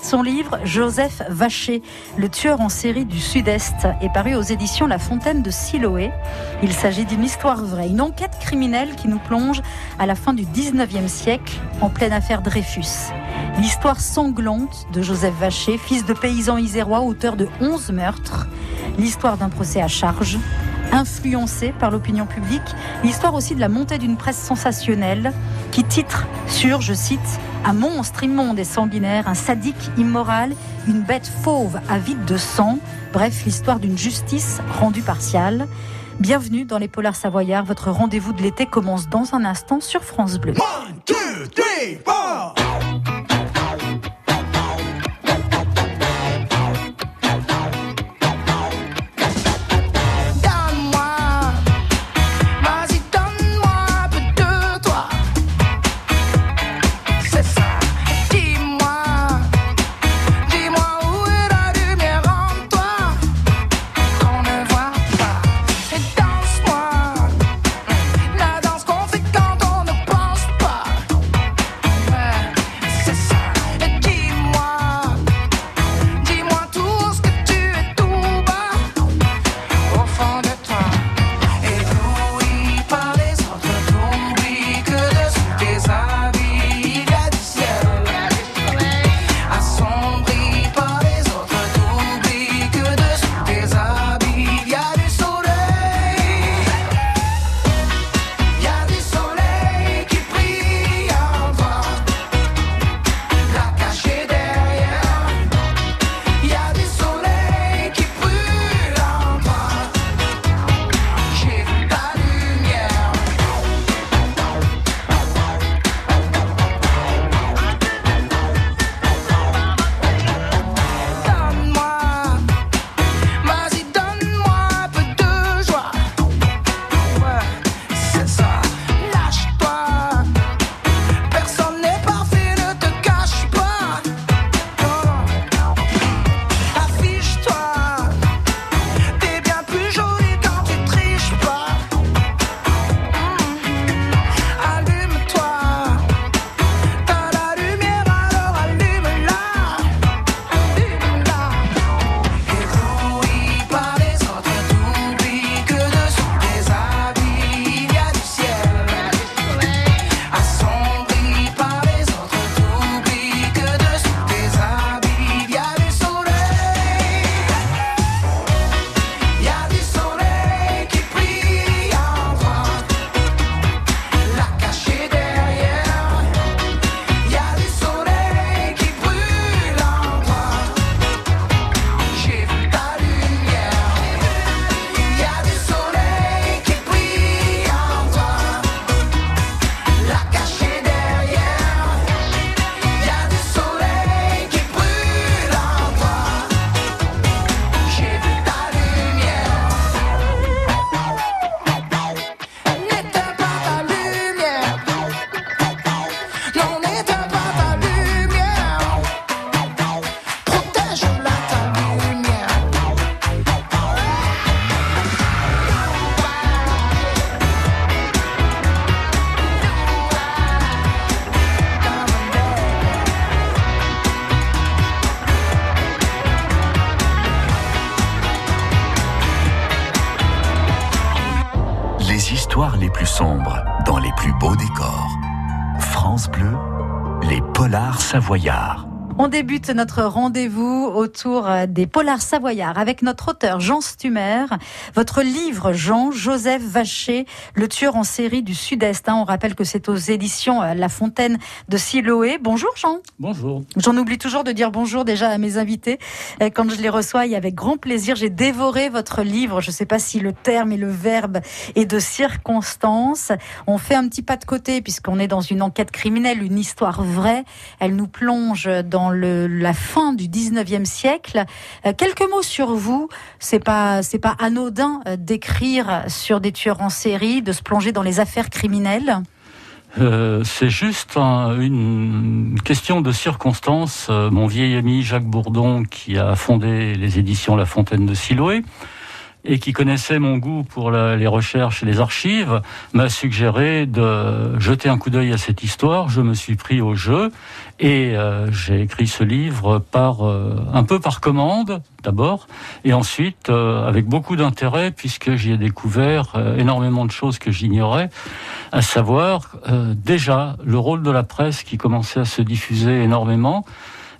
Son livre Joseph Vacher, le tueur en série du Sud-Est, est paru aux éditions La Fontaine de Siloé. Il s'agit d'une histoire vraie, une enquête criminelle qui nous plonge à la fin du 19e siècle en pleine affaire Dreyfus. L'histoire sanglante de Joseph Vacher, fils de paysan isérois, auteur de 11 meurtres. L'histoire d'un procès à charge influencé par l'opinion publique. L'histoire aussi de la montée d'une presse sensationnelle qui titre sur, je cite, un monstre immonde et sanguinaire, un sadique immoral, une bête fauve avide de sang. Bref, l'histoire d'une justice rendue partiale. Bienvenue dans les Polars Savoyards. Votre rendez-vous de l'été commence dans un instant sur France Bleu. Savoyard. On débute notre rendez-vous autour des polars savoyards avec notre auteur Jean Stumer. Votre livre, Jean, Joseph Vacher, le tueur en série du Sud-Est. Hein. on rappelle que c'est aux éditions euh, La Fontaine de Siloé. Bonjour Jean. Bonjour. J'en oublie toujours de dire bonjour déjà à mes invités euh, quand je les reçois et avec grand plaisir. J'ai dévoré votre livre. Je ne sais pas si le terme et le verbe est de circonstance. On fait un petit pas de côté puisqu'on est dans une enquête criminelle, une histoire vraie. Elle nous plonge dans la fin du 19e siècle. Euh, quelques mots sur vous. C'est pas, c'est pas anodin euh, d'écrire sur des tueurs en série, de se plonger dans les affaires criminelles. Euh, c'est juste une question de circonstance. mon vieil ami Jacques Bourdon, qui a fondé les éditions La Fontaine de Siloé, et qui connaissait mon goût pour les recherches et les archives, m'a suggéré de jeter un coup d'œil à cette histoire. Je me suis pris au jeu et euh, j'ai écrit ce livre par euh, un peu par commande d'abord, et ensuite euh, avec beaucoup d'intérêt puisque j'y ai découvert énormément de choses que j'ignorais, à savoir déjà le rôle de la presse qui commençait à se diffuser énormément.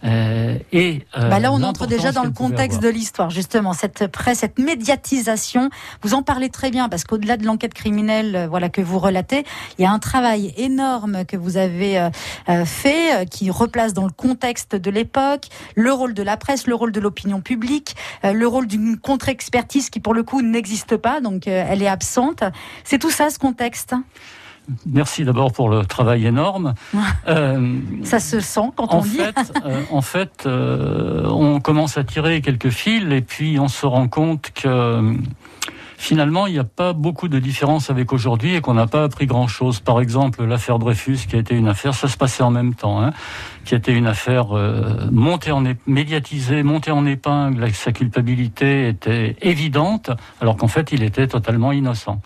Euh, et euh, bah là, on entre déjà dans le contexte de l'histoire, justement, cette presse, cette médiatisation. Vous en parlez très bien parce qu'au-delà de l'enquête criminelle, euh, voilà que vous relatez, il y a un travail énorme que vous avez fait, qui replace dans le contexte de l'époque le rôle de la presse, le rôle de l'opinion publique, le rôle d'une contre-expertise qui, pour le coup, n'existe pas, donc elle est absente. C'est tout ça, ce contexte? Merci d'abord pour le travail énorme. Euh, Ça se sent quand on dit. euh, en fait, euh, on commence à tirer quelques fils et puis on se rend compte que finalement, il n'y a pas beaucoup de différence avec aujourd'hui et qu'on n'a pas appris grand-chose. Par exemple, l'affaire Dreyfus, qui a été une affaire, ça se passait en même temps, hein, qui a été une affaire euh, montée en médiatisée, montée en épingle, sa culpabilité était évidente, alors qu'en fait, il était totalement innocent.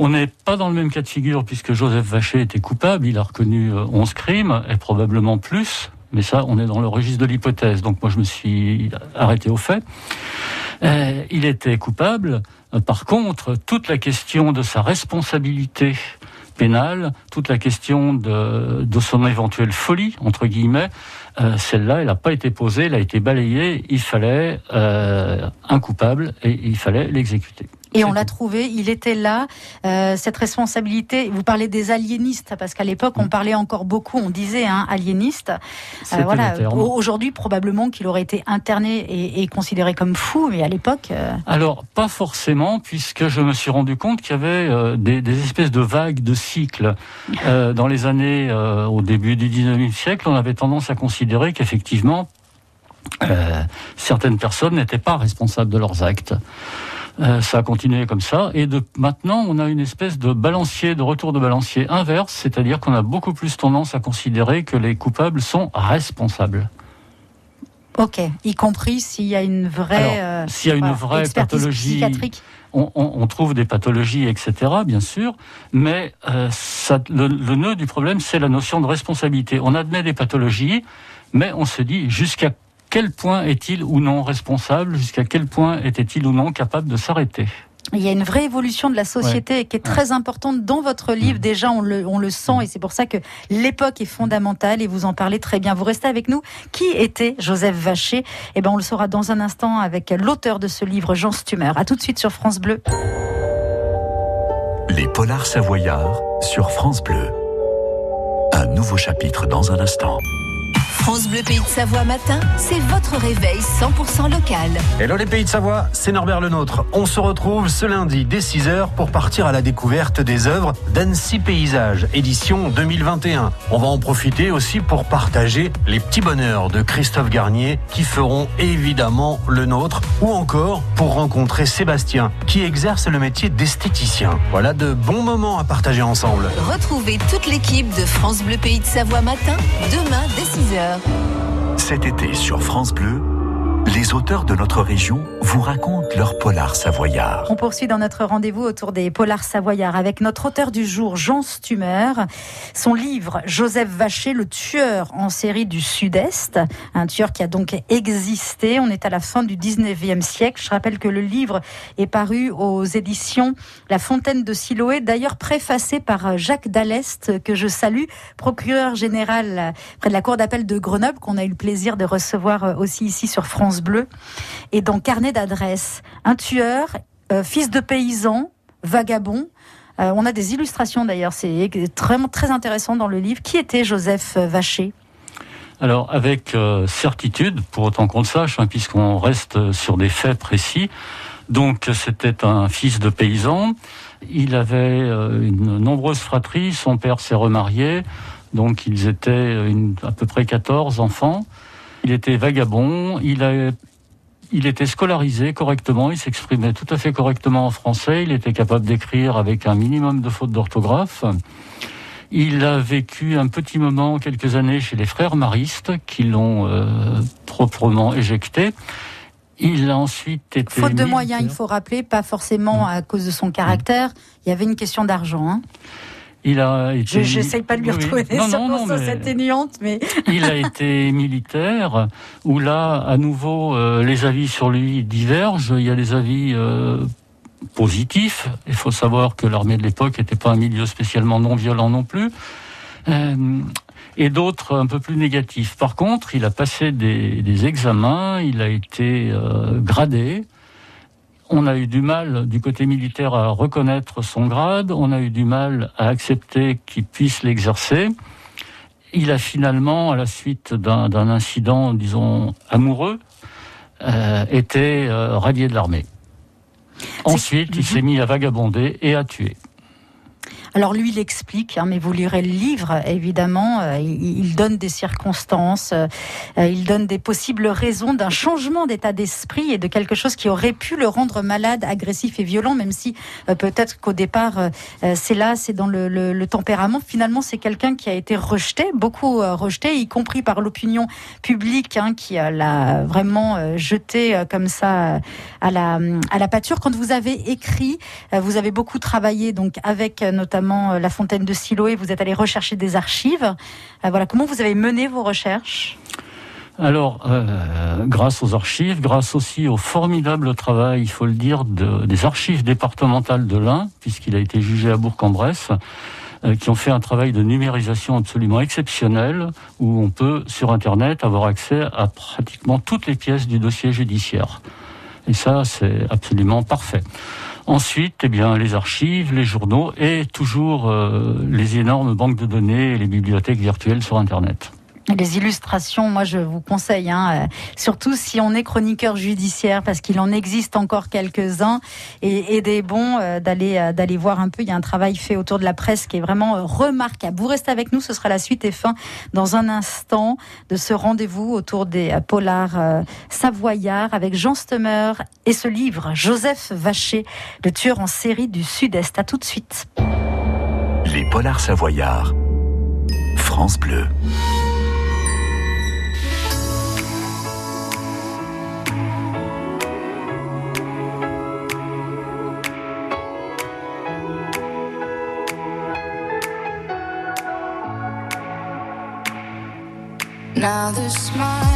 On n'est pas dans le même cas de figure puisque Joseph Vacher était coupable, il a reconnu 11 euh, crimes et probablement plus, mais ça, on est dans le registre de l'hypothèse. Donc moi, je me suis arrêté au fait. Euh, il était coupable. Euh, par contre, toute la question de sa responsabilité pénale, toute la question de, de son éventuelle folie, entre guillemets, celle-là, elle n'a pas été posée, elle a été balayée. Il fallait un coupable et il fallait l'exécuter. Et on l'a trouvé, il était là. Euh, cette responsabilité, vous parlez des aliénistes, parce qu'à l'époque, on mm. parlait encore beaucoup, on disait hein, aliéniste. Euh, voilà. Aujourd'hui, probablement qu'il aurait été interné et, et, considéré comme fou, mais à l'époque. Euh... Alors, pas forcément, puisque je me suis rendu compte qu'il y avait des, des, espèces de vagues, de cycles. Dans les années, au début du 19e siècle, on avait tendance à considérer qu'effectivement, certaines personnes n'étaient pas responsables de leurs actes. Euh, ça a continué comme ça. Et de, maintenant, on a une espèce de balancier, de retour de balancier inverse, c'est-à-dire qu'on a beaucoup plus tendance à considérer que les coupables sont responsables. Ok, y compris s'il y a une vraie, euh, s'il y a une vraie pathologie psychiatrique. On, on, on, trouve des pathologies, etc., bien sûr, mais euh, ça, le, le nœud du problème, c'est la notion de responsabilité. On admet des pathologies, mais on se dit jusqu'à quel point est-il ou non responsable Jusqu'à quel point était-il ou non capable de s'arrêter? Il y a une vraie évolution de la société qui est très importante dans votre livre. Mm. Déjà, on le, on le sent et c'est pour ça que l'époque est fondamentale et vous en parlez très bien. Vous restez avec nous. Qui était Joseph Vacher? Eh ben, on le saura dans un instant avec l'auteur de ce livre, Jean Stumer. À tout de suite sur France Bleu. Les Polars Savoyards sur France Bleu. Un nouveau chapitre dans un instant. France Bleu Pays de Savoie matin, c'est votre réveil 100% local. Hello les Pays de Savoie, c'est Norbert Le Nôtre. On se retrouve ce lundi dès 6h pour partir à la découverte des œuvres d'Annecy Paysage, édition 2021. On va en profiter aussi pour partager les petits bonheurs de Christophe Garnier qui feront évidemment le nôtre ou encore pour rencontrer Sébastien qui exerce le métier d'esthéticien. Voilà de bons moments à partager ensemble. Retrouvez toute l'équipe de France Bleu Pays de Savoie matin demain dès 6h. Cet été sur France Bleu, les auteurs de notre région vous racontent leur polar savoyard. On poursuit dans notre rendez-vous autour des polars savoyards avec notre auteur du jour, Jean Stumer. Son livre, Joseph Vacher, le tueur en série du Sud-Est. Un tueur qui a donc existé. On est à la fin du 19e siècle. Je rappelle que le livre est paru aux éditions La Fontaine de Siloé, d'ailleurs préfacé par Jacques Dallest, que je salue, procureur général près de la Cour d'appel de Grenoble, qu'on a eu le plaisir de recevoir aussi ici sur France Bleu. Et dans Carnet d'adresse, un tueur, euh, fils de paysan, vagabond. Euh, on a des illustrations d'ailleurs, c'est très, très intéressant dans le livre. Qui était Joseph Vacher? Alors, avec euh, certitude, pour autant qu'on le sache, hein, puisqu'on reste sur des faits précis, donc c'était un fils de paysan. Il avait une nombreuse fratrie. Son père s'est remarié, donc ils étaient à peu près 14 enfants. Il était vagabond, il, a, il était scolarisé correctement, il s'exprimait tout à fait correctement en français, il était capable d'écrire avec un minimum de fautes d'orthographe. Il a vécu un petit moment, quelques années, chez les frères maristes qui l'ont euh, proprement éjecté. Il a ensuite été. Faute de moyens, il faut rappeler, pas forcément à cause de son caractère. Il y avait une question d'argent. Hein. Il a été... Je n'essaye pas de lui retrouver des circonstances atténuantes, mais... il a été militaire, où là, à nouveau, euh, les avis sur lui divergent. Il y a des avis euh, positifs. Il faut savoir que l'armée de l'époque n'était pas un milieu spécialement non violent non plus. Euh, et d'autres un peu plus négatifs. Par contre, il a passé des, des examens, il a été euh, gradé. On a eu du mal du côté militaire à reconnaître son grade, on a eu du mal à accepter qu'il puisse l'exercer. Il a finalement, à la suite d'un incident, disons, amoureux, euh, été euh, radié de l'armée. Ensuite, il s'est mis à vagabonder et à tuer. Alors lui, il explique, hein, mais vous lirez le livre, évidemment. Euh, il, donne des circonstances, euh, il donne des possibles raisons d'un changement d'état d'esprit et de quelque chose qui aurait pu le rendre malade, agressif et violent, même si euh, peut-être qu'au départ, c'est là, c'est dans le, tempérament. Finalement, c'est quelqu'un qui a été rejeté, beaucoup rejeté, y compris par l'opinion publique, hein, qui l'a vraiment jeté comme ça à la, à la pâture. Quand vous avez écrit, vous avez beaucoup travaillé donc avec notamment euh, la fontaine de Siloé. Vous êtes allé rechercher des archives. Euh, voilà, comment vous avez mené vos recherches? Alors, euh, grâce aux archives, grâce aussi au formidable travail, il faut le dire, des archives départementales de l'Ain, puisqu'il a été jugé à Bourg-en-Bresse, qui ont fait un travail de numérisation absolument exceptionnel, où on peut, sur Internet, avoir accès à pratiquement toutes les pièces du dossier judiciaire. Et ça, c'est absolument parfait. Ensuite, eh bien, les archives, les journaux et toujours euh, les énormes banques de données et les bibliothèques virtuelles sur Internet. Les illustrations, moi je vous conseille, hein, euh, surtout si on est chroniqueur judiciaire, parce qu'il en existe encore quelques-uns, et, des bons euh, d'aller euh, d'aller voir un peu. Il y a un travail fait autour de la presse qui est vraiment remarquable. Vous restez avec nous, ce sera la suite et fin dans un instant de ce rendez-vous autour des polars savoyards avec Jean Stemmer et ce livre Joseph Vacher, le tueur en série du Sud-Est. À tout de suite. Les polars savoyards, France Bleu. Now the smile.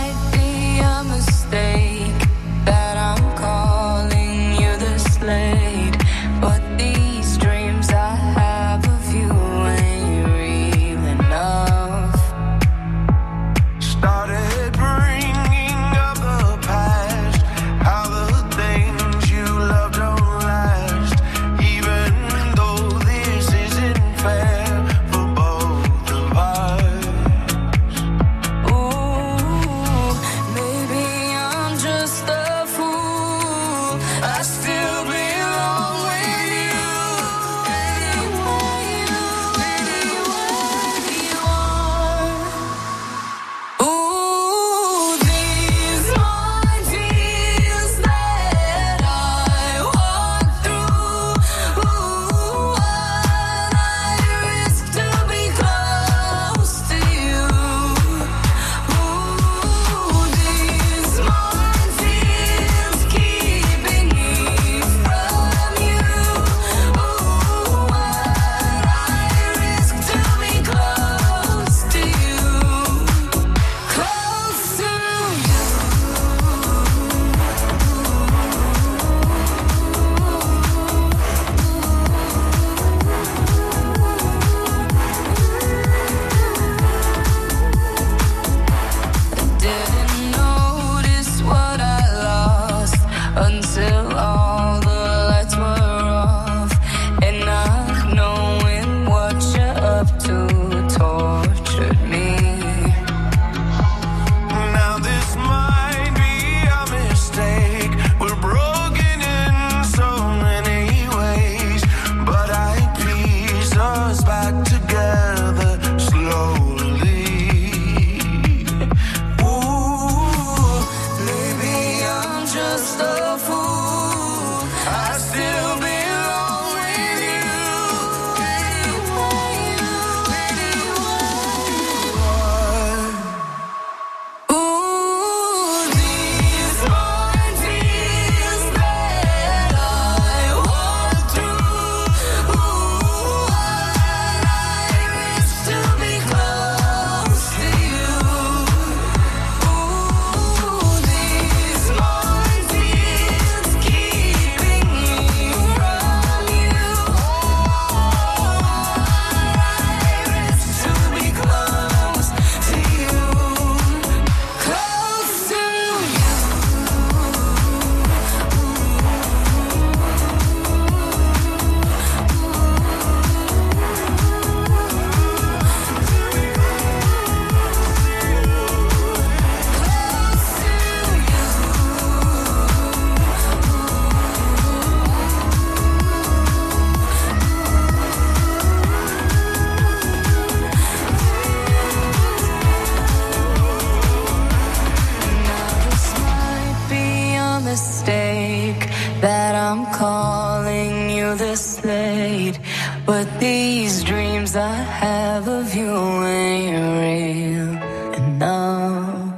Calling you this late, but these dreams I have of you ain't real enough.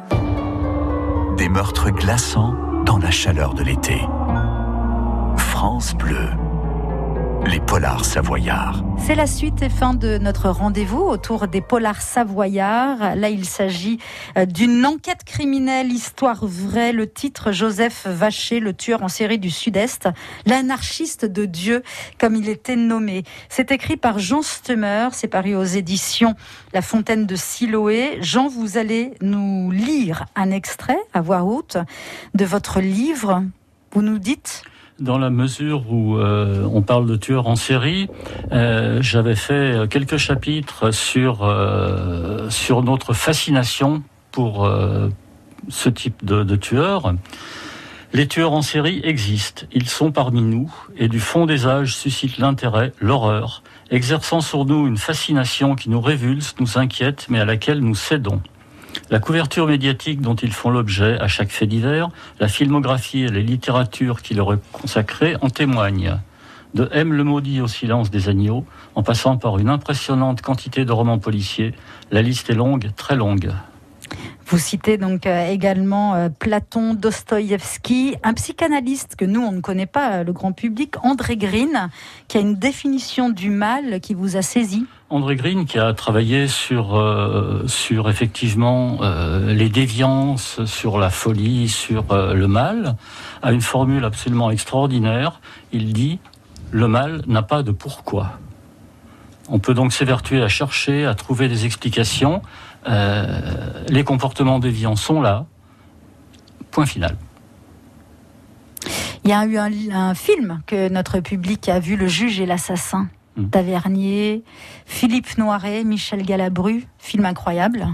Des meurtres glaçants dans la chaleur de l'été. France bleue. Les polars savoyards. C'est la suite et fin de notre rendez-vous autour des polars savoyards. Là, il s'agit euh, d'une enquête criminelle, histoire vraie. Le titre Joseph Vacher, le tueur en série du Sud-Est, l'anarchiste de Dieu, comme il était nommé. C'est écrit par Jean Stemmer, c'est paru aux éditions La Fontaine de Siloé. Jean, vous allez nous lire un extrait à voix haute de votre livre. Vous nous dites Dans la mesure où euh, on parle de tueurs en série, euh, j'avais fait quelques chapitres sur euh, sur notre fascination pour ce type de, de tueurs. Les tueurs en série existent, ils sont parmi nous et du fond des âges suscitent l'intérêt, l'horreur, exerçant sur nous une fascination qui nous révulse, nous inquiète, mais à laquelle nous cédons. La couverture médiatique dont ils font l'objet à chaque fait divers, la filmographie et les littératures qui leur est consacrée en témoignent. De M. le maudit au silence des agneaux, en passant par une impressionnante quantité de romans policiers, la liste est longue, très longue. Vous citez donc euh, également euh, Platon, Dostoïevski, un psychanalyste que nous, on ne connaît pas, euh, le grand public, André Green, qui a une définition du mal qui vous a saisi. André Green qui a travaillé sur euh, effectivement euh, les déviances, sur la folie, sur euh, le mal, a une formule absolument extraordinaire. Il dit le mal n'a pas de pourquoi. On peut donc s'évertuer à chercher, à trouver des explications. Les comportements déviants sont là. Point final. Il y a eu un film que notre public a vu, Le juge et l'assassin. Mm. Tavernier, Philippe Noiret, Michel Galabru, film incroyable.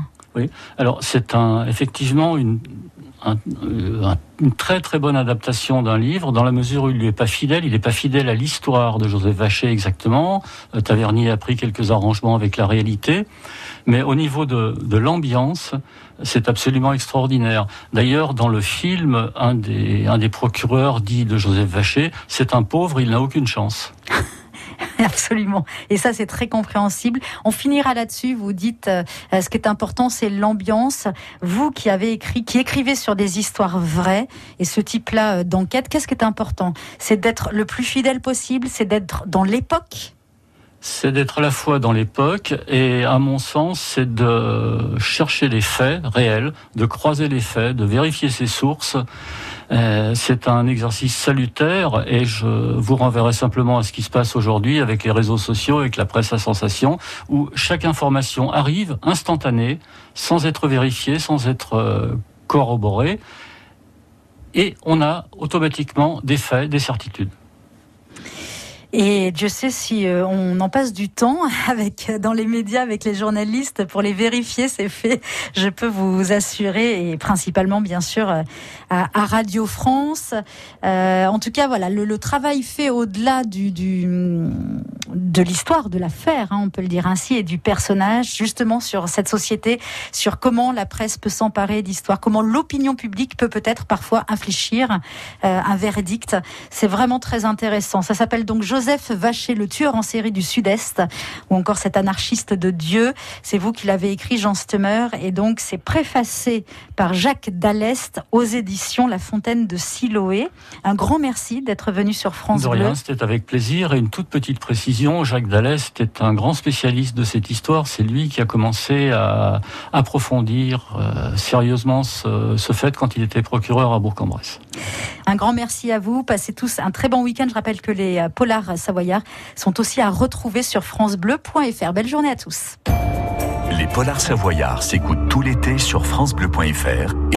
Alors c'est un effectivement une un- euh, un- une très très bonne adaptation d'un livre dans la mesure où il lui est pas fidèle. Il n'est pas fidèle à l'histoire de Joseph Vacher exactement. Euh, Tavernier a pris quelques arrangements avec la réalité, mais au niveau de, de l'ambiance, c'est absolument extraordinaire. D'ailleurs, dans le film, un des un des procureurs dit de Joseph Vacher, c'est un pauvre, il n'a aucune chance. Absolument. Et ça, c'est très compréhensible. On finira là-dessus. Vous dites, euh, ce qui est important, c'est l'ambiance. Vous qui avez écrit, qui écrivez sur des histoires vraies, et ce type-là euh, d'enquête, qu'est-ce qui est important? C'est d'être le plus fidèle possible, c'est d'être dans l'époque? c'est d'être à la fois dans l'époque et, à mon sens, c'est de chercher les faits réels, de croiser les faits, de vérifier ses sources. Euh, c'est un exercice salutaire et je vous renverrai simplement à ce qui se passe aujourd'hui avec les réseaux sociaux, avec la presse à sensation, où chaque information arrive instantanée, sans être vérifiée, sans être euh, corroborée, et on a automatiquement des faits, des certitudes. Et Dieu sait si euh, on en passe du temps avec dans les médias avec les journalistes pour les vérifier ces faits. Je peux vous assurer et principalement bien sûr euh, à, à Radio France. Euh, en tout cas voilà le, le travail fait au-delà du, du de l'histoire de l'affaire, hein, on peut le dire ainsi, et du personnage justement sur cette société, sur comment la presse peut s'emparer d'histoire, comment l'opinion publique peut peut-être parfois infléchir euh, un verdict. C'est vraiment très intéressant. Ça s'appelle donc Joseph Vacher, le tueur en série du Sud-Est, ou encore cet anarchiste de Dieu. C'est vous qui l'avez écrit, Jean Stemmer, et donc c'est préfacé par Jacques Dallest aux éditions La Fontaine de Siloé. Un grand merci d'être venu sur France De Bleu. rien, c'était avec plaisir. Et une toute petite précision, Jacques Dallès était un grand spécialiste de cette histoire. C'est lui qui a commencé à approfondir euh, sérieusement ce, ce fait quand il était procureur à Bourg-en-Bresse. Un grand merci à vous. Passez tous un très bon week-end. Je rappelle que les euh, savoyards sont aussi à retrouver sur francebleu.fr. Belle journée à tous. Les polars savoyards s'écoutent tout l'été sur francebleu.fr